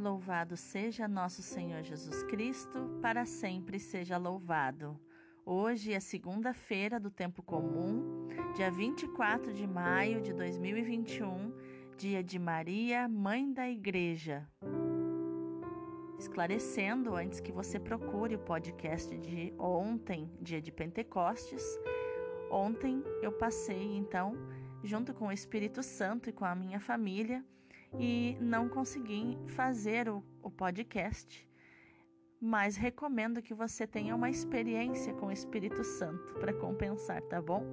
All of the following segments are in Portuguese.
Louvado seja nosso Senhor Jesus Cristo, para sempre seja louvado. Hoje é segunda-feira do tempo comum, dia 24 de maio de 2021, dia de Maria, Mãe da Igreja. Esclarecendo, antes que você procure o podcast de ontem, dia de Pentecostes, ontem eu passei então junto com o Espírito Santo e com a minha família e não consegui fazer o, o podcast, mas recomendo que você tenha uma experiência com o Espírito Santo para compensar, tá bom?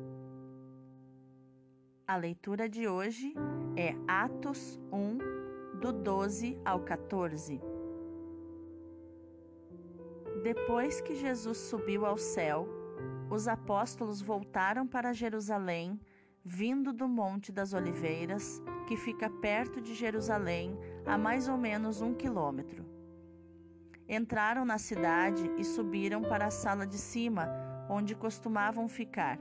A leitura de hoje é Atos 1, do 12 ao 14. Depois que Jesus subiu ao céu, os apóstolos voltaram para Jerusalém, vindo do Monte das Oliveiras que fica perto de Jerusalém, a mais ou menos um quilômetro. Entraram na cidade e subiram para a sala de cima, onde costumavam ficar.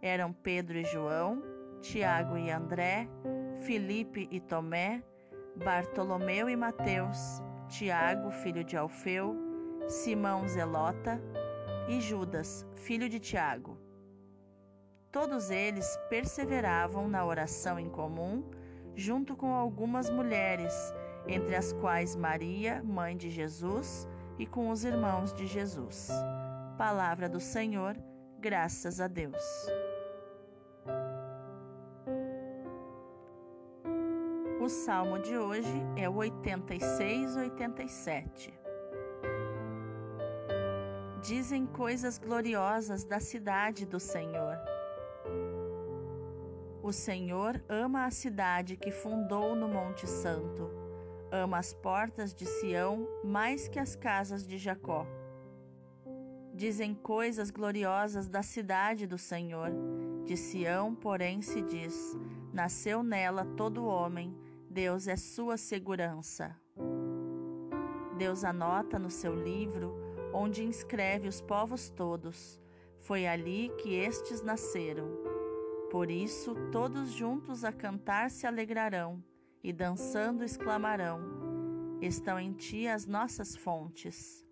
Eram Pedro e João, Tiago e André, Filipe e Tomé, Bartolomeu e Mateus, Tiago, filho de Alfeu, Simão Zelota e Judas, filho de Tiago. Todos eles perseveravam na oração em comum junto com algumas mulheres, entre as quais Maria, mãe de Jesus, e com os irmãos de Jesus. Palavra do Senhor, graças a Deus. O salmo de hoje é o 86-87. Dizem coisas gloriosas da cidade do Senhor o Senhor ama a cidade que fundou no Monte Santo, ama as portas de Sião mais que as casas de Jacó. Dizem coisas gloriosas da cidade do Senhor. De Sião, porém, se diz: Nasceu nela todo homem, Deus é sua segurança. Deus anota no seu livro, onde inscreve os povos todos. Foi ali que estes nasceram. Por isso, todos juntos a cantar se alegrarão e dançando exclamarão: Estão em ti as nossas fontes.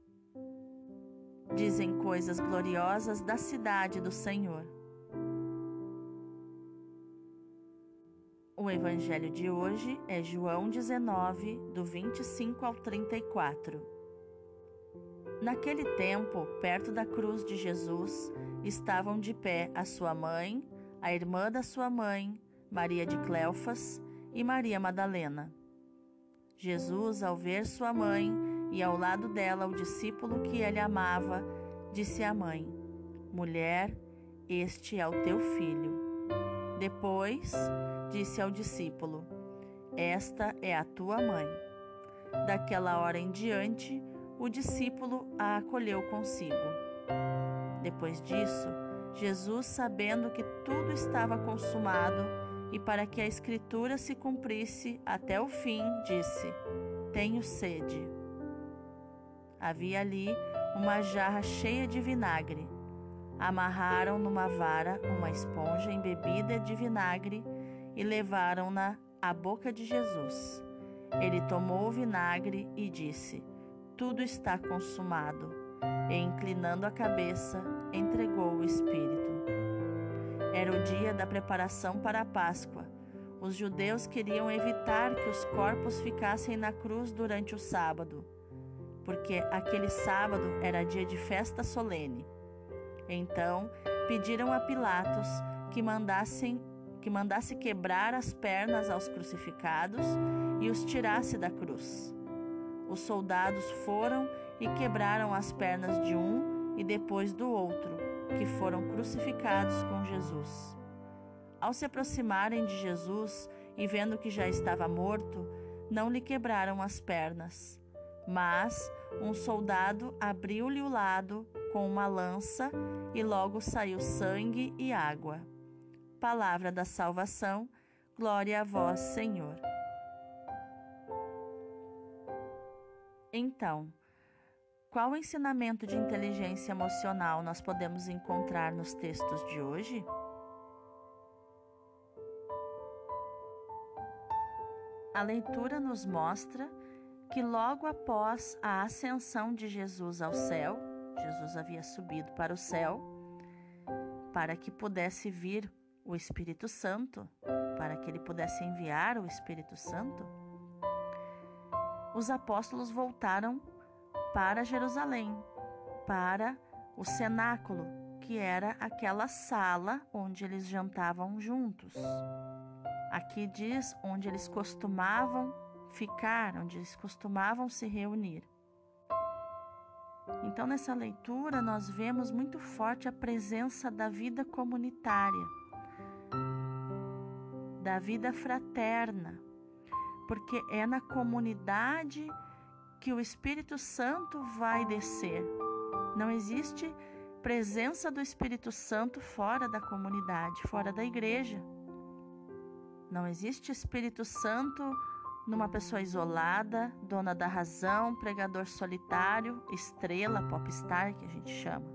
Dizem coisas gloriosas da cidade do Senhor. O evangelho de hoje é João 19, do 25 ao 34. Naquele tempo, perto da cruz de Jesus, estavam de pé a sua mãe, a irmã da sua mãe, Maria de Cleofas, e Maria Madalena. Jesus, ao ver sua mãe e ao lado dela o discípulo que ele amava, disse à mãe: Mulher, este é o teu filho. Depois, disse ao discípulo: Esta é a tua mãe. Daquela hora em diante, o discípulo a acolheu consigo. Depois disso, Jesus, sabendo que tudo estava consumado e para que a Escritura se cumprisse até o fim, disse: Tenho sede. Havia ali uma jarra cheia de vinagre. Amarraram numa vara uma esponja embebida de vinagre e levaram-na à boca de Jesus. Ele tomou o vinagre e disse: Tudo está consumado. E inclinando a cabeça, entregou o Espírito. Era o dia da preparação para a Páscoa. Os judeus queriam evitar que os corpos ficassem na cruz durante o sábado, porque aquele sábado era dia de festa solene. Então, pediram a Pilatos que mandassem que mandasse quebrar as pernas aos crucificados e os tirasse da cruz. Os soldados foram e quebraram as pernas de um e depois do outro, que foram crucificados com Jesus. Ao se aproximarem de Jesus e vendo que já estava morto, não lhe quebraram as pernas. Mas um soldado abriu-lhe o lado com uma lança e logo saiu sangue e água. Palavra da salvação, glória a vós, Senhor. Então, qual ensinamento de inteligência emocional nós podemos encontrar nos textos de hoje? A leitura nos mostra que logo após a ascensão de Jesus ao céu, Jesus havia subido para o céu, para que pudesse vir o Espírito Santo, para que ele pudesse enviar o Espírito Santo, os apóstolos voltaram para Jerusalém, para o cenáculo, que era aquela sala onde eles jantavam juntos. Aqui diz onde eles costumavam ficar, onde eles costumavam se reunir. Então, nessa leitura, nós vemos muito forte a presença da vida comunitária, da vida fraterna, porque é na comunidade que o Espírito Santo vai descer. Não existe presença do Espírito Santo fora da comunidade, fora da igreja. Não existe Espírito Santo numa pessoa isolada, dona da razão, pregador solitário, estrela, popstar, que a gente chama.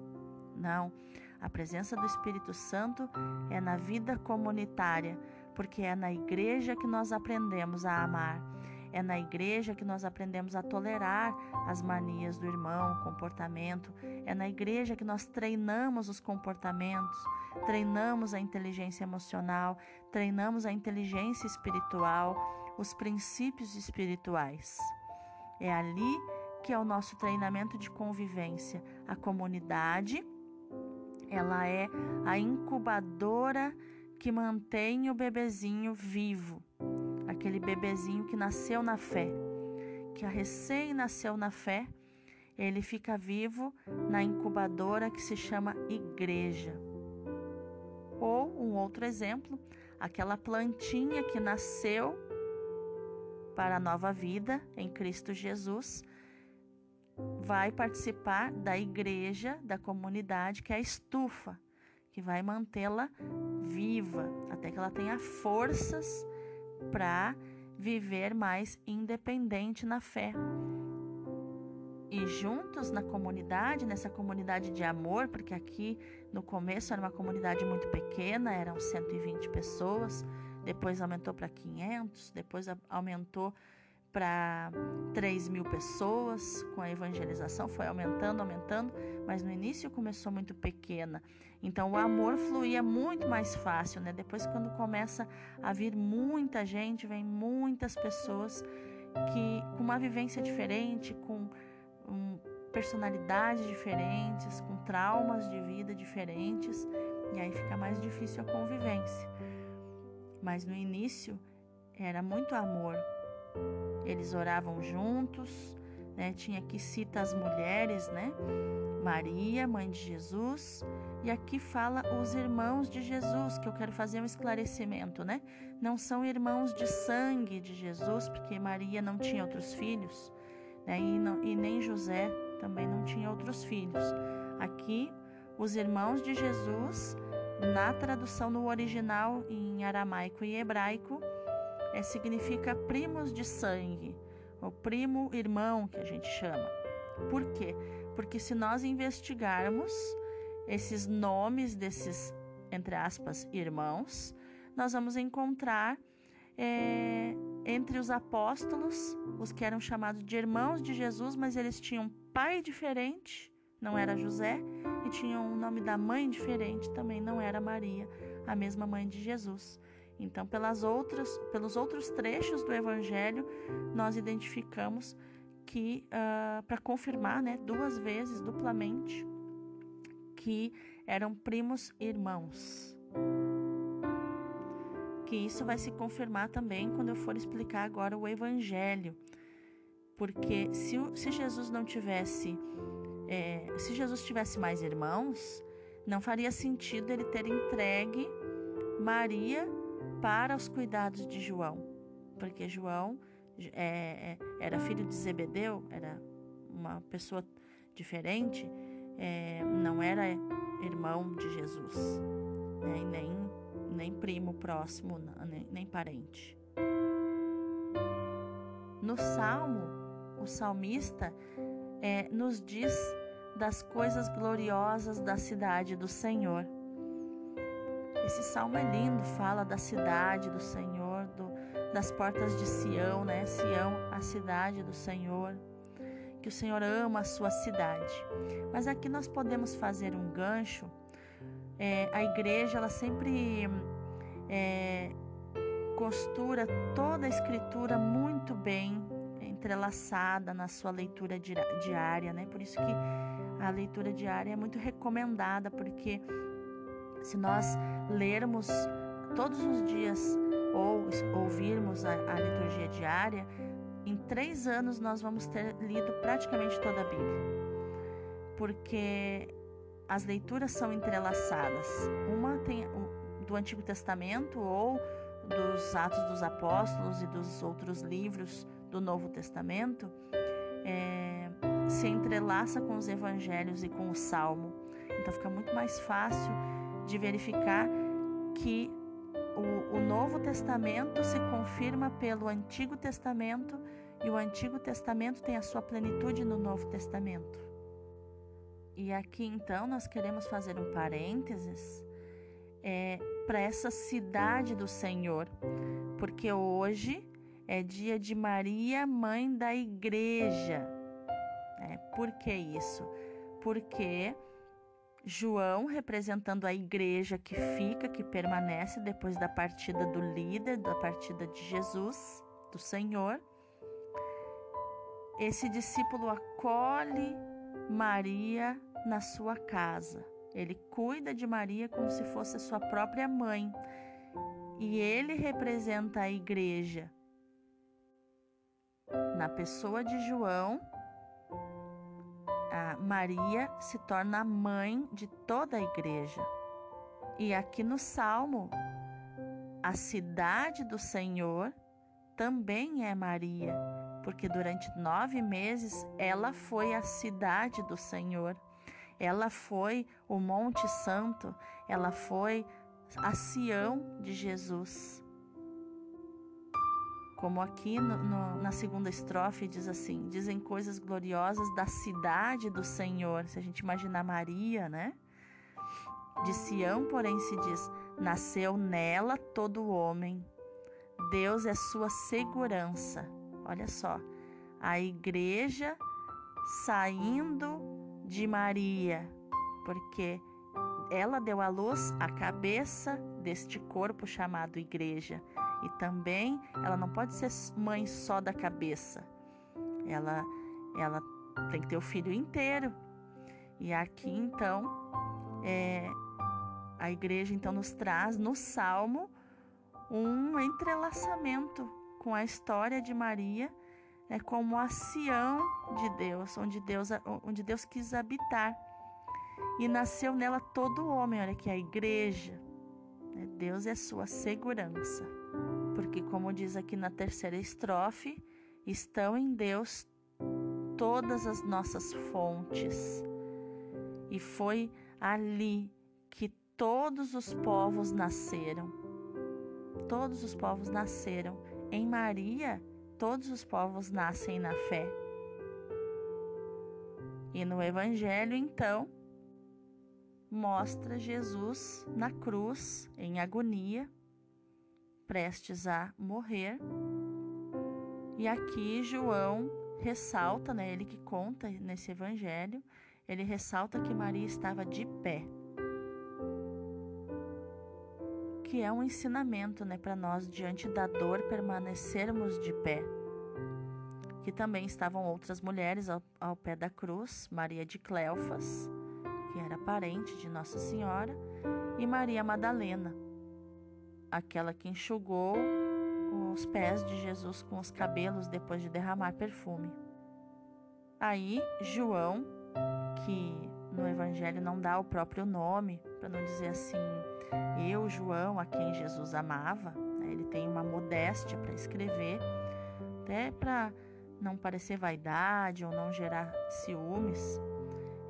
Não. A presença do Espírito Santo é na vida comunitária, porque é na igreja que nós aprendemos a amar. É na igreja que nós aprendemos a tolerar as manias do irmão, o comportamento. É na igreja que nós treinamos os comportamentos, treinamos a inteligência emocional, treinamos a inteligência espiritual, os princípios espirituais. É ali que é o nosso treinamento de convivência. A comunidade, ela é a incubadora que mantém o bebezinho vivo, aquele bebezinho que nasceu na fé, que recém nasceu na fé, ele fica vivo na incubadora que se chama igreja. Ou um outro exemplo, aquela plantinha que nasceu para a nova vida em Cristo Jesus, vai participar da igreja, da comunidade, que é a estufa, que vai mantê-la viva, até que ela tenha forças para viver mais independente na fé. E juntos na comunidade, nessa comunidade de amor, porque aqui no começo era uma comunidade muito pequena, eram 120 pessoas, depois aumentou para 500, depois aumentou para 3 mil pessoas com a evangelização, foi aumentando, aumentando, mas no início começou muito pequena. Então o amor fluía muito mais fácil, né? Depois, quando começa a vir muita gente, vem muitas pessoas que com uma vivência diferente, com um, personalidades diferentes, com traumas de vida diferentes, e aí fica mais difícil a convivência mas no início era muito amor. Eles oravam juntos, né? Tinha aqui cita as mulheres, né? Maria, mãe de Jesus, e aqui fala os irmãos de Jesus, que eu quero fazer um esclarecimento, né? Não são irmãos de sangue de Jesus, porque Maria não tinha outros filhos, né? E, não, e nem José também não tinha outros filhos. Aqui, os irmãos de Jesus na tradução no original em aramaico e hebraico, é, significa primos de sangue, ou primo irmão que a gente chama. Por quê? Porque se nós investigarmos esses nomes desses, entre aspas, irmãos, nós vamos encontrar é, entre os apóstolos, os que eram chamados de irmãos de Jesus, mas eles tinham pai diferente não era José, e tinha um nome da mãe diferente, também não era Maria, a mesma mãe de Jesus. Então, pelas outras, pelos outros trechos do Evangelho, nós identificamos que, uh, ah, para confirmar né, duas vezes, duplamente, que eram primos irmãos. Que isso vai se confirmar também quando eu for explicar agora o Evangelho. Porque se, se Jesus não tivesse é, se Jesus tivesse mais irmãos, não faria sentido ele ter entregue Maria para os cuidados de João, porque João é, é, era filho de Zebedeu, era uma pessoa diferente, é, não era irmão de Jesus, né, nem, nem primo próximo, nem, nem parente. No Salmo, o salmista é, nos diz das coisas gloriosas da cidade do Senhor. Esse salmo é lindo, fala da cidade do Senhor, do, das portas de Sião, né? Sião, a cidade do Senhor, que o Senhor ama a sua cidade. Mas aqui nós podemos fazer um gancho. É, a igreja, ela sempre é, costura toda a escritura muito bem entrelaçada na sua leitura diária, né? Por isso que a leitura diária é muito recomendada, porque se nós lermos todos os dias ou ouvirmos a, a liturgia diária, em três anos nós vamos ter lido praticamente toda a Bíblia, porque as leituras são entrelaçadas. Uma tem do Antigo Testamento ou dos Atos dos Apóstolos e dos outros livros do Novo Testamento é, se entrelaça com os Evangelhos e com o Salmo. Então fica muito mais fácil de verificar que o, o Novo Testamento se confirma pelo Antigo Testamento e o Antigo Testamento tem a sua plenitude no Novo Testamento. E aqui então nós queremos fazer um parênteses é, para essa cidade do Senhor, porque hoje é dia de Maria, mãe da igreja. É, por que isso? Porque João, representando a igreja que fica, que permanece depois da partida do líder, da partida de Jesus, do Senhor, esse discípulo acolhe Maria na sua casa. Ele cuida de Maria como se fosse sua própria mãe. E ele representa a igreja. Na pessoa de João, Maria se torna a mãe de toda a igreja. E aqui no Salmo, a cidade do Senhor também é Maria, porque durante nove meses ela foi a cidade do Senhor. Ela foi o Monte Santo, ela foi a Sião de Jesus. Como aqui no, no, na segunda estrofe diz assim: dizem coisas gloriosas da cidade do Senhor. Se a gente imaginar Maria, né? De Sião, porém, se diz: nasceu nela todo homem. Deus é sua segurança. Olha só, a igreja saindo de Maria, porque ela deu à luz a cabeça deste corpo chamado igreja. E também ela não pode ser mãe só da cabeça. Ela ela tem que ter o filho inteiro. E aqui então é, a igreja então nos traz no Salmo um entrelaçamento com a história de Maria, é como a Sião de Deus, onde Deus onde Deus quis habitar. E nasceu nela todo homem, olha que a igreja, né? Deus é sua segurança porque, como diz aqui na terceira estrofe, estão em Deus todas as nossas fontes. E foi ali que todos os povos nasceram. Todos os povos nasceram. Em Maria, todos os povos nascem na fé. E no Evangelho, então, mostra Jesus na cruz, em agonia, prestes a morrer. E aqui João ressalta, né, ele que conta nesse evangelho, ele ressalta que Maria estava de pé. Que é um ensinamento, né, para nós diante da dor permanecermos de pé. Que também estavam outras mulheres ao, ao pé da cruz, Maria de Cleofas, que era parente de Nossa Senhora, e Maria Madalena aquela que enxugou os pés de Jesus com os cabelos depois de derramar perfume. Aí, João, que no Evangelho não dá o próprio nome, para não dizer assim, eu, João, a quem Jesus amava, né? ele tem uma modéstia para escrever, até para não parecer vaidade ou não gerar ciúmes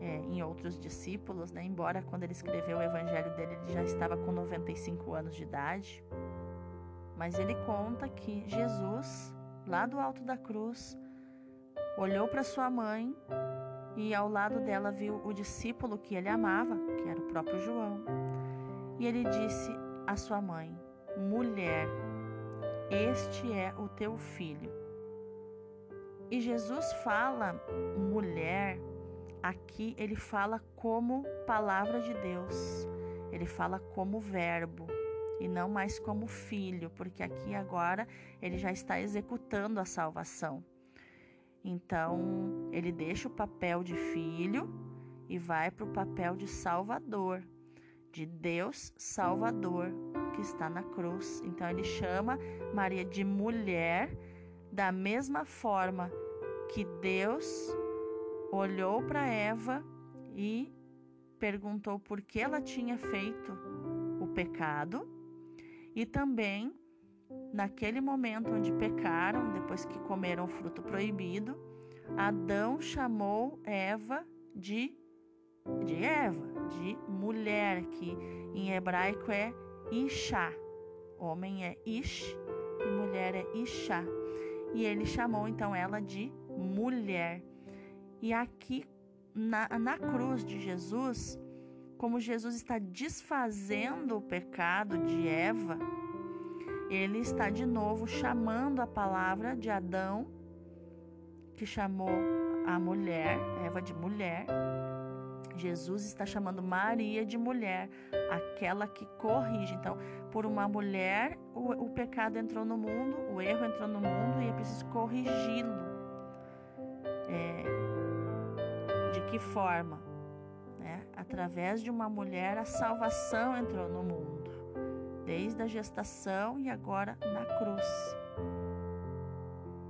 é, em outros discípulos, né? embora quando ele escreveu o evangelho dele ele já estava com 95 anos de idade. Mas ele conta que Jesus, lá do alto da cruz, olhou para sua mãe e ao lado dela viu o discípulo que ele amava, que era o próprio João. E ele disse à sua mãe: Mulher, Este é o teu filho. E Jesus fala mulher, aqui ele fala como palavra de Deus, ele fala como verbo e não mais como filho, porque aqui agora ele já está executando a salvação. Então ele deixa o papel de filho e vai para o papel de salvador, de Deus Salvador que está na cruz. Então ele chama Maria de mulher, da mesma forma que Deus olhou para Eva e perguntou por que ela tinha feito o pecado, e também naquele momento onde pecaram, depois que comeram o fruto proibido, Adão chamou Eva de de Eva, de mulher, que em hebraico é Isha. Homem é Ish e mulher é Isha. E ele chamou então ela de mulher. E aqui na, na cruz de Jesus, como Jesus está desfazendo o pecado de Eva, ele está de novo chamando a palavra de Adão, que chamou a mulher, Eva de mulher. Jesus está chamando Maria de mulher, aquela que corrige. Então, por uma mulher, o, o pecado entrou no mundo, o erro entrou no mundo e é preciso corrigi-lo. É, de que forma? Né? Através de uma mulher, a salvação entrou no mundo, desde a gestação e agora na cruz.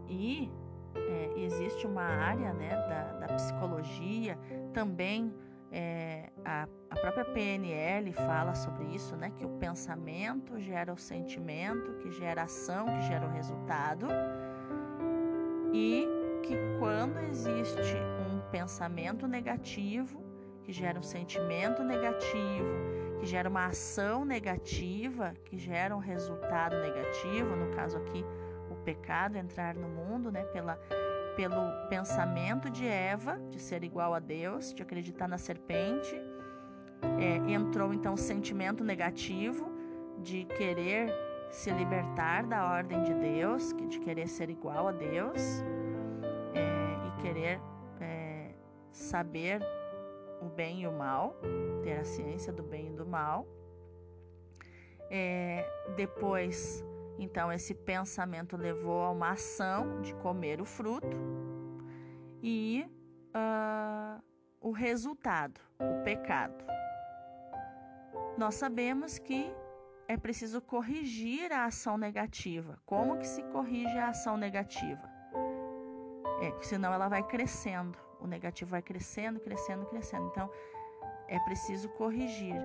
E é, existe uma área né, da, da psicologia, também é, a, a, própria PNL fala sobre isso, né? Que o pensamento gera o sentimento, que gera a ação, que gera o resultado. E que quando existe pensamento negativo, que gera um sentimento negativo, que gera uma ação negativa, que gera um resultado negativo, no caso aqui, o pecado entrar no mundo, né? Pela pelo pensamento de Eva, de ser igual a Deus, de acreditar na serpente. É, entrou então o sentimento negativo de querer se libertar da ordem de Deus, de querer ser igual a Deus é, e querer saber o bem e o mal, ter a ciência do bem e do mal. É, depois então, esse pensamento levou a uma ação de comer o fruto e uh, o resultado, o pecado. Nós sabemos que é preciso corrigir a ação negativa. Como que se corrige a ação negativa? É, senão ela vai crescendo. O negativo vai crescendo, crescendo, crescendo. Então, é preciso corrigir.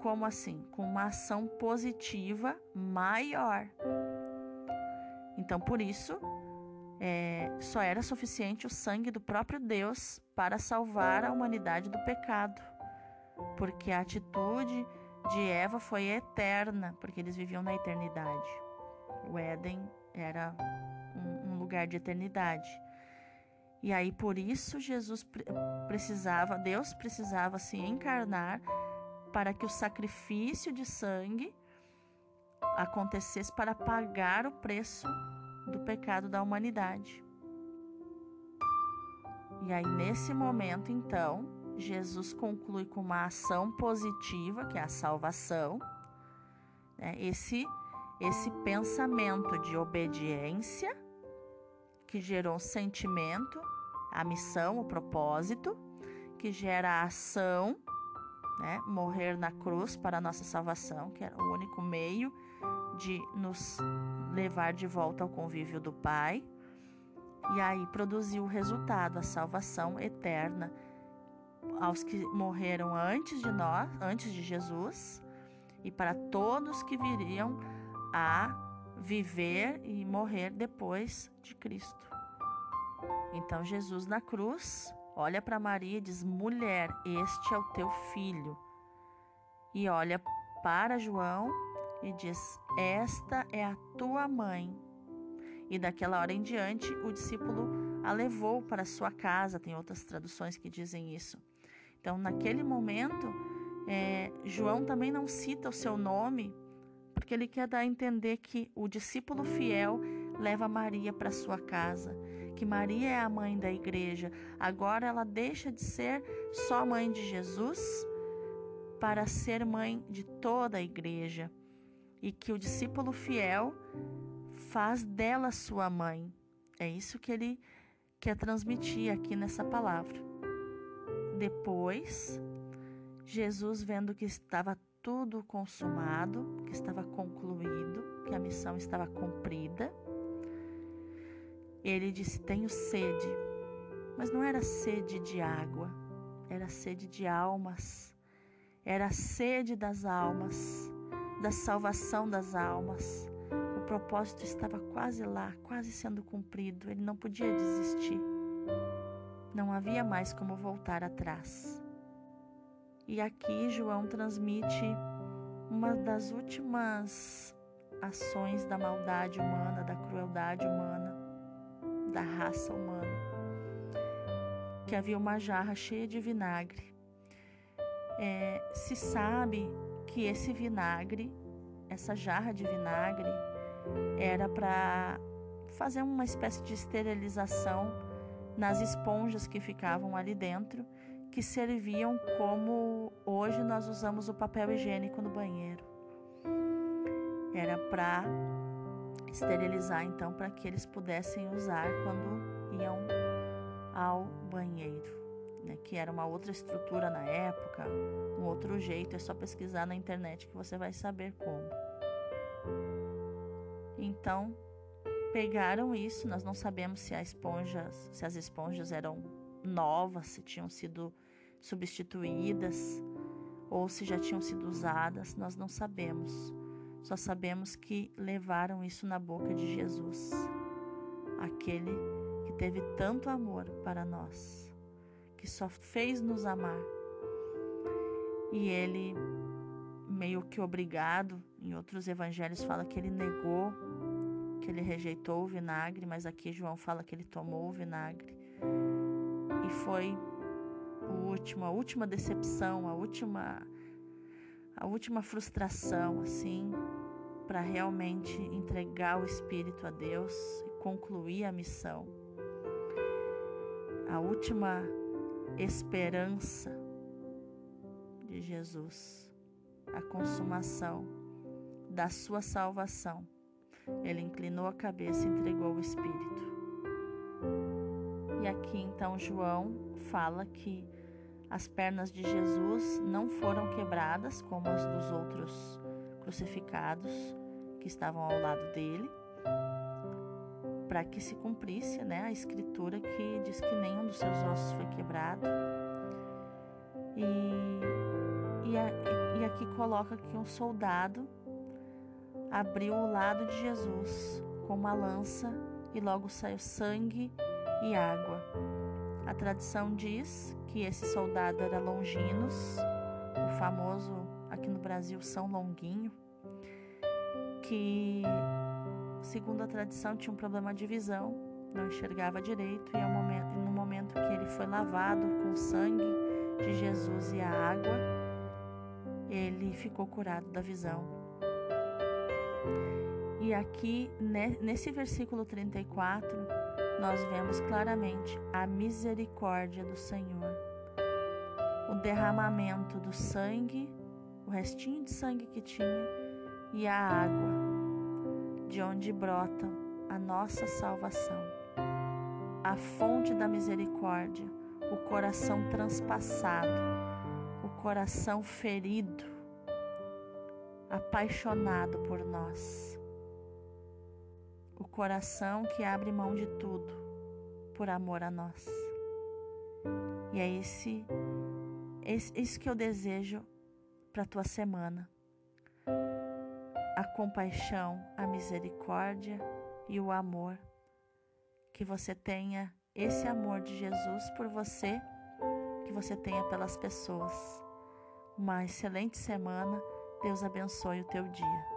Como assim? Com uma ação positiva maior. Então, por isso, é, só era suficiente o sangue do próprio Deus para salvar a humanidade do pecado, porque a atitude de Eva foi eterna, porque eles viviam na eternidade. O Éden era um, um lugar de eternidade. E aí, por isso, Jesus precisava, Deus precisava se encarnar para que o sacrifício de sangue acontecesse para pagar o preço do pecado da humanidade. E aí, nesse momento, então, Jesus conclui com uma ação positiva, que é a salvação, né? esse, esse pensamento de obediência que gerou um sentimento, a missão, o propósito, que gera a ação né? morrer na cruz para a nossa salvação, que era o único meio de nos levar de volta ao convívio do Pai. E aí produziu o resultado, a salvação eterna aos que morreram antes de nós, antes de Jesus, e para todos que viriam a viver e morrer depois de Cristo. Então Jesus na cruz olha para Maria e diz: Mulher, este é o teu filho. E olha para João e diz: Esta é a tua mãe. E daquela hora em diante, o discípulo a levou para sua casa. Tem outras traduções que dizem isso. Então, naquele momento, é, João também não cita o seu nome, porque ele quer dar a entender que o discípulo fiel leva Maria para sua casa, que Maria é a mãe da igreja. Agora ela deixa de ser só mãe de Jesus para ser mãe de toda a igreja e que o discípulo fiel faz dela sua mãe. É isso que ele quer transmitir aqui nessa palavra. Depois, Jesus, vendo que estava tudo consumado, que estava concluído, que a missão estava cumprida, ele disse: Tenho sede. Mas não era sede de água, era sede de almas, era sede das almas, da salvação das almas. O propósito estava quase lá, quase sendo cumprido, ele não podia desistir. Não havia mais como voltar atrás. E aqui João transmite uma das últimas ações da maldade humana, da crueldade humana, da raça humana. Que havia uma jarra cheia de vinagre. É, se sabe que esse vinagre, essa jarra de vinagre, era para fazer uma espécie de esterilização nas esponjas que ficavam ali dentro, que serviam como hoje nós usamos o papel higiênico no banheiro. Era para esterilizar então para que eles pudessem usar quando iam ao banheiro, né? que era uma outra estrutura na época, um outro jeito, é só pesquisar na internet que você vai saber como. Então, pegaram isso, nós não sabemos se, esponjas, se as esponjas eram novas, se tinham sido substituídas ou se já tinham sido usadas, nós não sabemos. Só sabemos que levaram isso na boca de Jesus, aquele que teve tanto amor para nós, que só fez nos amar. E ele, meio que obrigado, em outros evangelhos fala que ele negou, que ele rejeitou o vinagre, mas aqui João fala que ele tomou o vinagre. E foi o último, a última decepção, a última a última frustração, assim, para realmente entregar o Espírito a Deus e concluir a missão. A última esperança de Jesus, a consumação da sua salvação. Ele inclinou a cabeça e entregou o Espírito. E aqui então João fala que as pernas de Jesus não foram quebradas como as dos outros crucificados que estavam ao lado dele, para que se cumprisse né, a escritura que diz que nenhum dos seus ossos foi quebrado. E, e, a, e aqui coloca que um soldado abriu o lado de Jesus com uma lança e logo saiu sangue e água. A tradição diz que esse soldado era Longinos, o famoso aqui no Brasil São Longuinho, que, segundo a tradição, tinha um problema de visão, não enxergava direito, e momento, no momento que ele foi lavado com o sangue de Jesus e a água, ele ficou curado da visão. E aqui, nesse versículo 34, nós vemos claramente a misericórdia do Senhor. O derramamento do sangue, o restinho de sangue que tinha, e a água, de onde brota a nossa salvação. A fonte da misericórdia, o coração transpassado, o coração ferido, apaixonado por nós o coração que abre mão de tudo por amor a nós. E é esse, esse isso que eu desejo para tua semana. A compaixão, a misericórdia e o amor. Que você tenha esse amor de Jesus por você, que você tenha pelas pessoas. Uma excelente semana. Deus abençoe o teu dia.